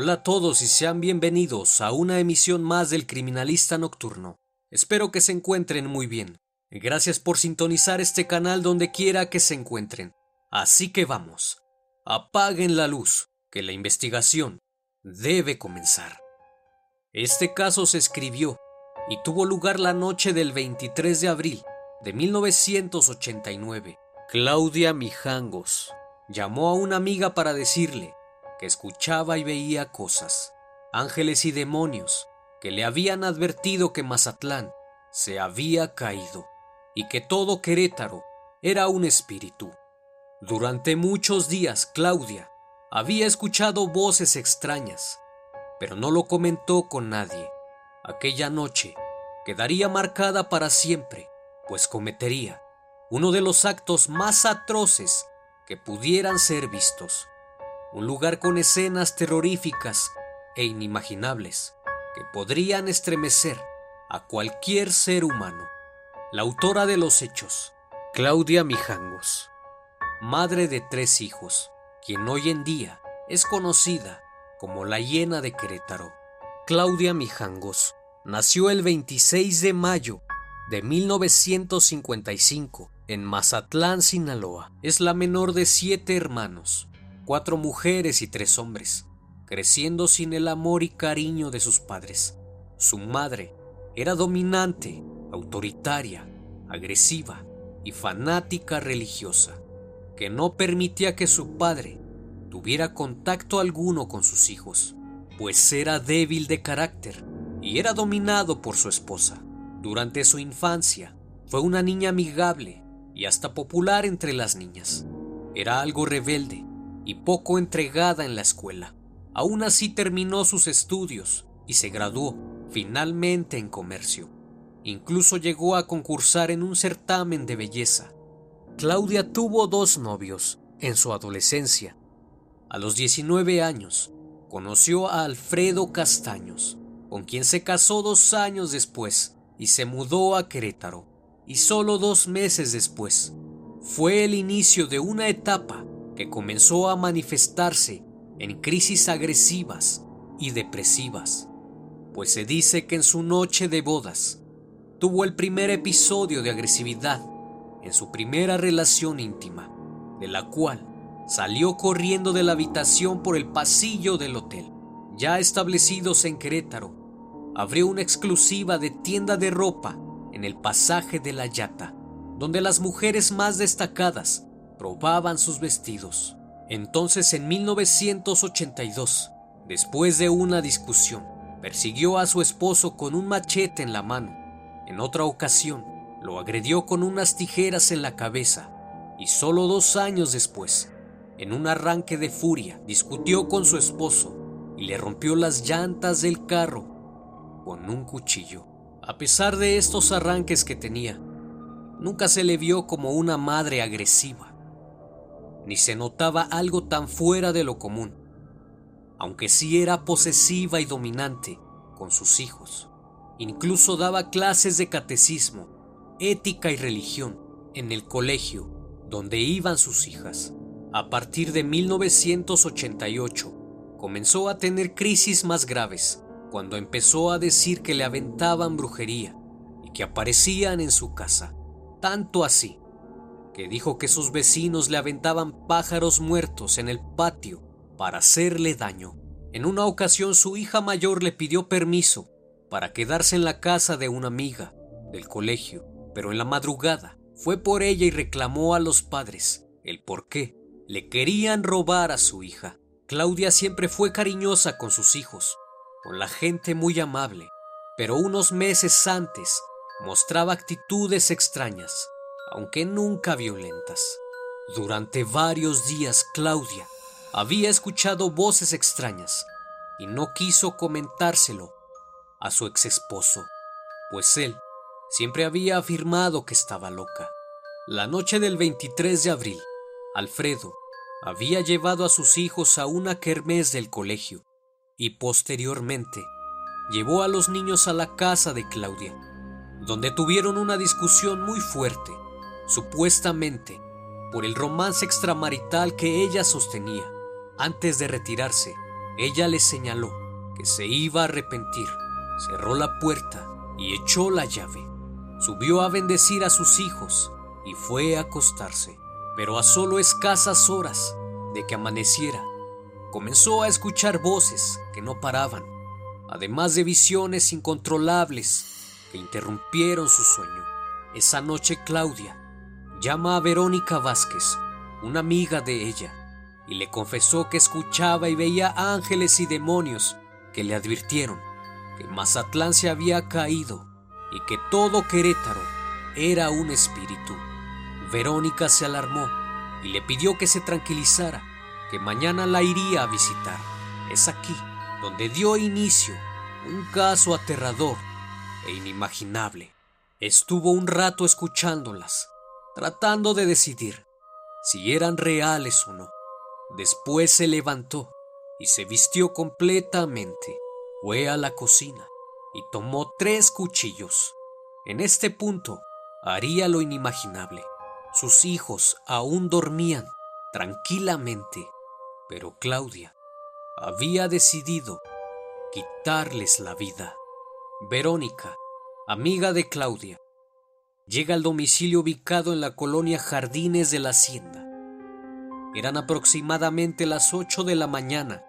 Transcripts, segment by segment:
Hola a todos y sean bienvenidos a una emisión más del Criminalista Nocturno. Espero que se encuentren muy bien. Gracias por sintonizar este canal donde quiera que se encuentren. Así que vamos, apaguen la luz, que la investigación debe comenzar. Este caso se escribió y tuvo lugar la noche del 23 de abril de 1989. Claudia Mijangos llamó a una amiga para decirle que escuchaba y veía cosas, ángeles y demonios, que le habían advertido que Mazatlán se había caído y que todo Querétaro era un espíritu. Durante muchos días Claudia había escuchado voces extrañas, pero no lo comentó con nadie. Aquella noche quedaría marcada para siempre, pues cometería uno de los actos más atroces que pudieran ser vistos un lugar con escenas terroríficas e inimaginables que podrían estremecer a cualquier ser humano. La autora de los hechos, Claudia Mijangos, madre de tres hijos, quien hoy en día es conocida como la hiena de Querétaro. Claudia Mijangos nació el 26 de mayo de 1955 en Mazatlán, Sinaloa. Es la menor de siete hermanos cuatro mujeres y tres hombres, creciendo sin el amor y cariño de sus padres. Su madre era dominante, autoritaria, agresiva y fanática religiosa, que no permitía que su padre tuviera contacto alguno con sus hijos, pues era débil de carácter y era dominado por su esposa. Durante su infancia fue una niña amigable y hasta popular entre las niñas. Era algo rebelde y poco entregada en la escuela. Aún así terminó sus estudios y se graduó finalmente en comercio. Incluso llegó a concursar en un certamen de belleza. Claudia tuvo dos novios en su adolescencia. A los 19 años, conoció a Alfredo Castaños, con quien se casó dos años después y se mudó a Querétaro. Y solo dos meses después, fue el inicio de una etapa que comenzó a manifestarse en crisis agresivas y depresivas, pues se dice que en su noche de bodas tuvo el primer episodio de agresividad en su primera relación íntima, de la cual salió corriendo de la habitación por el pasillo del hotel. Ya establecidos en Querétaro, abrió una exclusiva de tienda de ropa en el pasaje de la Yata, donde las mujeres más destacadas probaban sus vestidos. Entonces, en 1982, después de una discusión, persiguió a su esposo con un machete en la mano. En otra ocasión, lo agredió con unas tijeras en la cabeza y solo dos años después, en un arranque de furia, discutió con su esposo y le rompió las llantas del carro con un cuchillo. A pesar de estos arranques que tenía, nunca se le vio como una madre agresiva, ni se notaba algo tan fuera de lo común, aunque sí era posesiva y dominante con sus hijos. Incluso daba clases de catecismo, ética y religión en el colegio donde iban sus hijas. A partir de 1988, comenzó a tener crisis más graves cuando empezó a decir que le aventaban brujería y que aparecían en su casa. Tanto así que dijo que sus vecinos le aventaban pájaros muertos en el patio para hacerle daño. En una ocasión su hija mayor le pidió permiso para quedarse en la casa de una amiga del colegio, pero en la madrugada fue por ella y reclamó a los padres el por qué le querían robar a su hija. Claudia siempre fue cariñosa con sus hijos, con la gente muy amable, pero unos meses antes mostraba actitudes extrañas, aunque nunca violentas. Durante varios días Claudia había escuchado voces extrañas y no quiso comentárselo a su ex esposo, pues él Siempre había afirmado que estaba loca. La noche del 23 de abril, Alfredo había llevado a sus hijos a una kermés del colegio y posteriormente llevó a los niños a la casa de Claudia, donde tuvieron una discusión muy fuerte, supuestamente por el romance extramarital que ella sostenía. Antes de retirarse, ella le señaló que se iba a arrepentir, cerró la puerta y echó la llave. Subió a bendecir a sus hijos y fue a acostarse. Pero a solo escasas horas de que amaneciera, comenzó a escuchar voces que no paraban, además de visiones incontrolables que interrumpieron su sueño. Esa noche Claudia llama a Verónica Vázquez, una amiga de ella, y le confesó que escuchaba y veía ángeles y demonios que le advirtieron que Mazatlán se había caído y que todo Querétaro era un espíritu. Verónica se alarmó y le pidió que se tranquilizara, que mañana la iría a visitar. Es aquí donde dio inicio un caso aterrador e inimaginable. Estuvo un rato escuchándolas, tratando de decidir si eran reales o no. Después se levantó y se vistió completamente. Fue a la cocina y tomó tres cuchillos. En este punto haría lo inimaginable. Sus hijos aún dormían tranquilamente, pero Claudia había decidido quitarles la vida. Verónica, amiga de Claudia, llega al domicilio ubicado en la colonia Jardines de la Hacienda. Eran aproximadamente las 8 de la mañana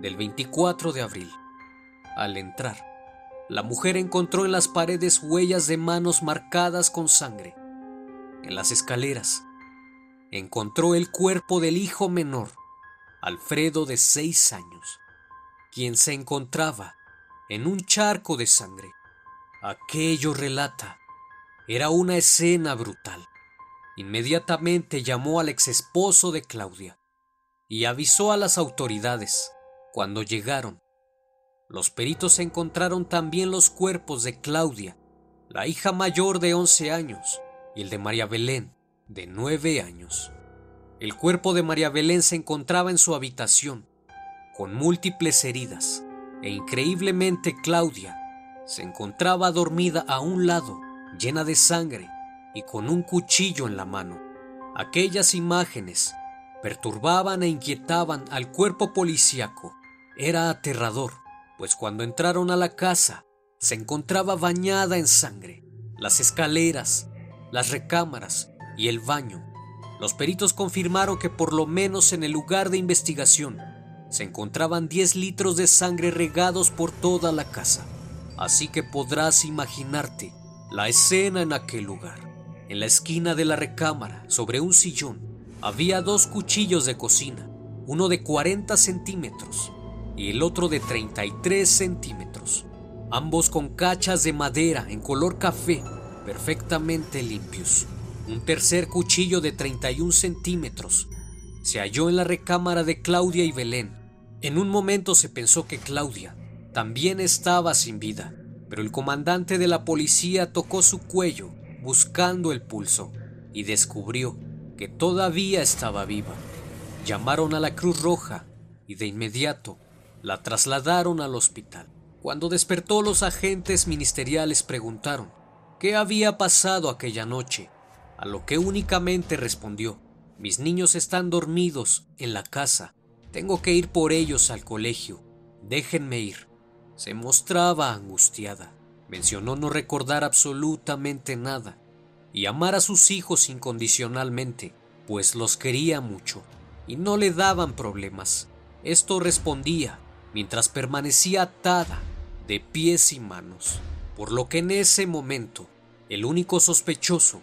del 24 de abril. Al entrar, la mujer encontró en las paredes huellas de manos marcadas con sangre. En las escaleras encontró el cuerpo del hijo menor, Alfredo de seis años, quien se encontraba en un charco de sangre. Aquello relata era una escena brutal. Inmediatamente llamó al ex esposo de Claudia y avisó a las autoridades. Cuando llegaron, los peritos encontraron también los cuerpos de Claudia, la hija mayor de 11 años, y el de María Belén, de 9 años. El cuerpo de María Belén se encontraba en su habitación, con múltiples heridas, e increíblemente Claudia se encontraba dormida a un lado, llena de sangre y con un cuchillo en la mano. Aquellas imágenes perturbaban e inquietaban al cuerpo policíaco. Era aterrador pues cuando entraron a la casa se encontraba bañada en sangre. Las escaleras, las recámaras y el baño. Los peritos confirmaron que por lo menos en el lugar de investigación se encontraban 10 litros de sangre regados por toda la casa. así que podrás imaginarte la escena en aquel lugar. En la esquina de la recámara, sobre un sillón, había dos cuchillos de cocina, uno de 40 centímetros y el otro de 33 centímetros, ambos con cachas de madera en color café, perfectamente limpios. Un tercer cuchillo de 31 centímetros se halló en la recámara de Claudia y Belén. En un momento se pensó que Claudia también estaba sin vida, pero el comandante de la policía tocó su cuello buscando el pulso y descubrió que todavía estaba viva. Llamaron a la Cruz Roja y de inmediato la trasladaron al hospital. Cuando despertó los agentes ministeriales preguntaron qué había pasado aquella noche, a lo que únicamente respondió, mis niños están dormidos en la casa, tengo que ir por ellos al colegio, déjenme ir. Se mostraba angustiada, mencionó no recordar absolutamente nada y amar a sus hijos incondicionalmente, pues los quería mucho y no le daban problemas. Esto respondía mientras permanecía atada de pies y manos, por lo que en ese momento el único sospechoso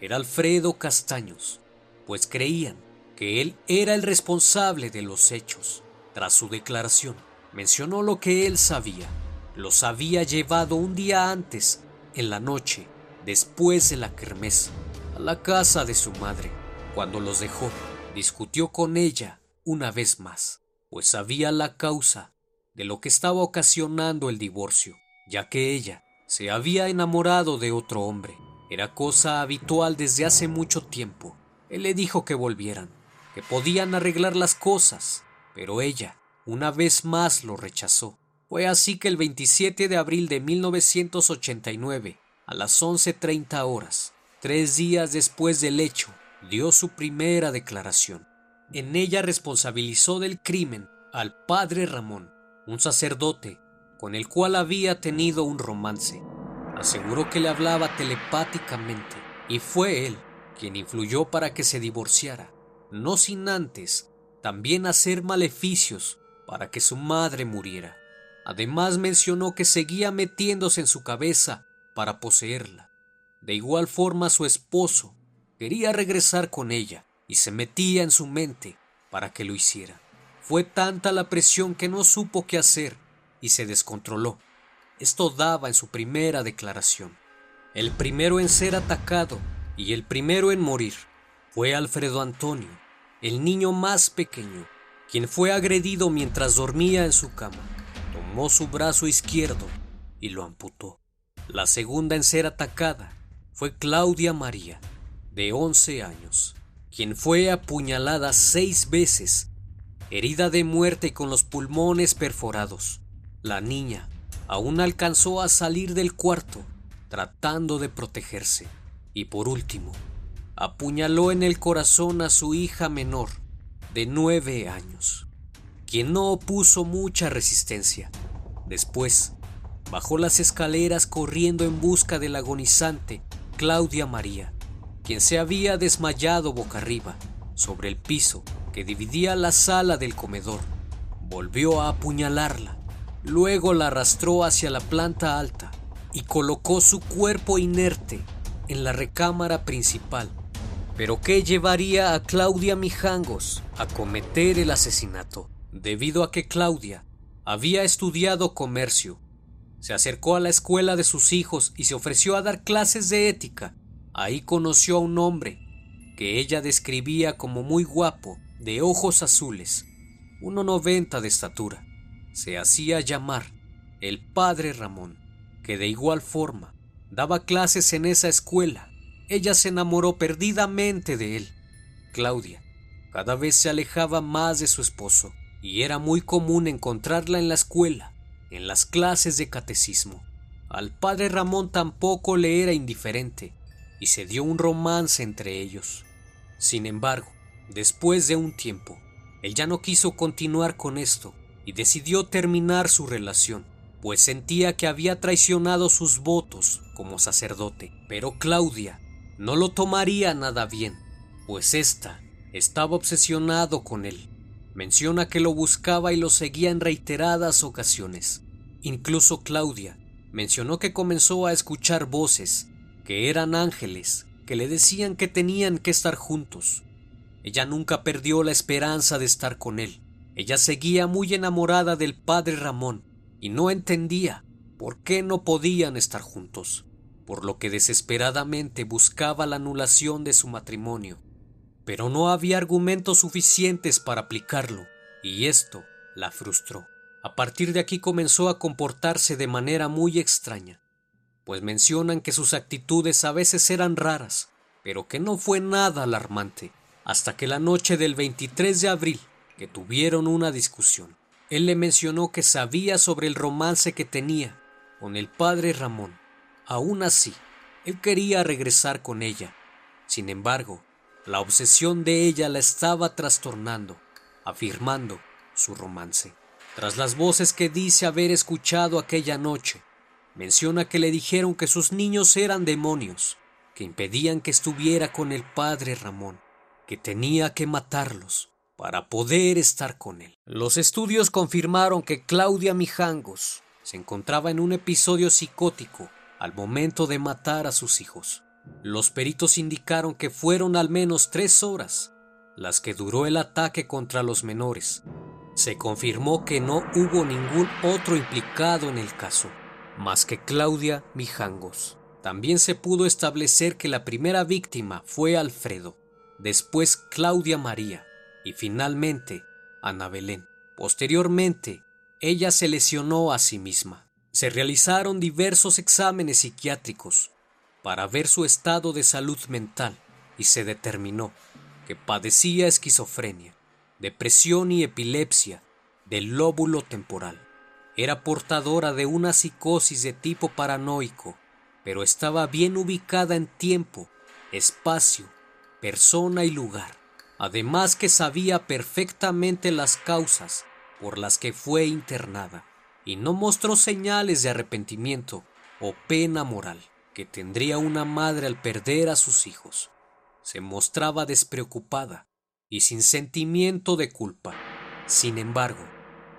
era Alfredo Castaños, pues creían que él era el responsable de los hechos. Tras su declaración, mencionó lo que él sabía. Los había llevado un día antes, en la noche, después de la kermés, a la casa de su madre. Cuando los dejó, discutió con ella una vez más, pues sabía la causa de lo que estaba ocasionando el divorcio, ya que ella se había enamorado de otro hombre. Era cosa habitual desde hace mucho tiempo. Él le dijo que volvieran, que podían arreglar las cosas, pero ella una vez más lo rechazó. Fue así que el 27 de abril de 1989, a las 11.30 horas, tres días después del hecho, dio su primera declaración. En ella responsabilizó del crimen al padre Ramón, un sacerdote con el cual había tenido un romance. Aseguró que le hablaba telepáticamente y fue él quien influyó para que se divorciara, no sin antes también hacer maleficios para que su madre muriera. Además mencionó que seguía metiéndose en su cabeza para poseerla. De igual forma su esposo quería regresar con ella y se metía en su mente para que lo hiciera. Fue tanta la presión que no supo qué hacer y se descontroló. Esto daba en su primera declaración. El primero en ser atacado y el primero en morir fue Alfredo Antonio, el niño más pequeño, quien fue agredido mientras dormía en su cama. Tomó su brazo izquierdo y lo amputó. La segunda en ser atacada fue Claudia María, de 11 años, quien fue apuñalada seis veces herida de muerte con los pulmones perforados. La niña aún alcanzó a salir del cuarto, tratando de protegerse. Y por último, apuñaló en el corazón a su hija menor, de nueve años, quien no opuso mucha resistencia. Después, bajó las escaleras corriendo en busca del agonizante Claudia María, quien se había desmayado boca arriba sobre el piso que dividía la sala del comedor. Volvió a apuñalarla. Luego la arrastró hacia la planta alta y colocó su cuerpo inerte en la recámara principal. Pero ¿qué llevaría a Claudia Mijangos a cometer el asesinato? Debido a que Claudia había estudiado comercio, se acercó a la escuela de sus hijos y se ofreció a dar clases de ética. Ahí conoció a un hombre que ella describía como muy guapo de ojos azules, 1,90 de estatura. Se hacía llamar el padre Ramón, que de igual forma daba clases en esa escuela. Ella se enamoró perdidamente de él. Claudia cada vez se alejaba más de su esposo y era muy común encontrarla en la escuela, en las clases de catecismo. Al padre Ramón tampoco le era indiferente y se dio un romance entre ellos. Sin embargo, Después de un tiempo, él ya no quiso continuar con esto y decidió terminar su relación, pues sentía que había traicionado sus votos como sacerdote. Pero Claudia no lo tomaría nada bien, pues ésta estaba obsesionado con él. Menciona que lo buscaba y lo seguía en reiteradas ocasiones. Incluso Claudia mencionó que comenzó a escuchar voces, que eran ángeles, que le decían que tenían que estar juntos. Ella nunca perdió la esperanza de estar con él. Ella seguía muy enamorada del padre Ramón y no entendía por qué no podían estar juntos, por lo que desesperadamente buscaba la anulación de su matrimonio. Pero no había argumentos suficientes para aplicarlo, y esto la frustró. A partir de aquí comenzó a comportarse de manera muy extraña, pues mencionan que sus actitudes a veces eran raras, pero que no fue nada alarmante, hasta que la noche del 23 de abril, que tuvieron una discusión, él le mencionó que sabía sobre el romance que tenía con el padre Ramón. Aún así, él quería regresar con ella. Sin embargo, la obsesión de ella la estaba trastornando, afirmando su romance. Tras las voces que dice haber escuchado aquella noche, menciona que le dijeron que sus niños eran demonios, que impedían que estuviera con el padre Ramón, que tenía que matarlos para poder estar con él. Los estudios confirmaron que Claudia Mijangos se encontraba en un episodio psicótico al momento de matar a sus hijos. Los peritos indicaron que fueron al menos tres horas las que duró el ataque contra los menores, se confirmó que no hubo ningún otro implicado en el caso, más que Claudia Mijangos. También se pudo establecer que la primera víctima fue Alfredo, después Claudia María y finalmente Ana Belén. Posteriormente, ella se lesionó a sí misma. Se realizaron diversos exámenes psiquiátricos para ver su estado de salud mental y se determinó que padecía esquizofrenia depresión y epilepsia del lóbulo temporal. Era portadora de una psicosis de tipo paranoico, pero estaba bien ubicada en tiempo, espacio, persona y lugar. Además que sabía perfectamente las causas por las que fue internada y no mostró señales de arrepentimiento o pena moral que tendría una madre al perder a sus hijos. Se mostraba despreocupada y sin sentimiento de culpa. Sin embargo,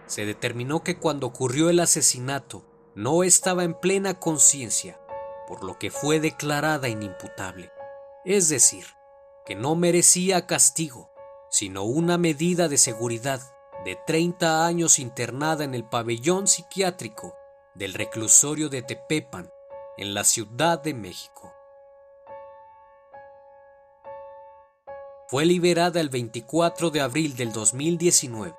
se determinó que cuando ocurrió el asesinato no estaba en plena conciencia, por lo que fue declarada inimputable. Es decir, que no merecía castigo, sino una medida de seguridad de 30 años internada en el pabellón psiquiátrico del reclusorio de Tepepan, en la Ciudad de México. Fue liberada el 24 de abril del 2019.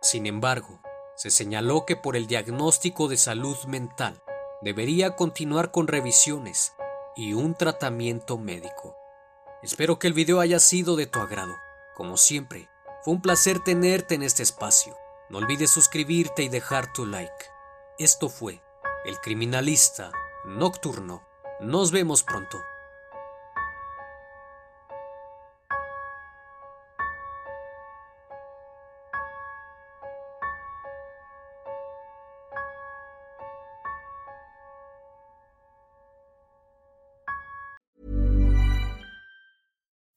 Sin embargo, se señaló que por el diagnóstico de salud mental debería continuar con revisiones y un tratamiento médico. Espero que el video haya sido de tu agrado. Como siempre, fue un placer tenerte en este espacio. No olvides suscribirte y dejar tu like. Esto fue El Criminalista Nocturno. Nos vemos pronto.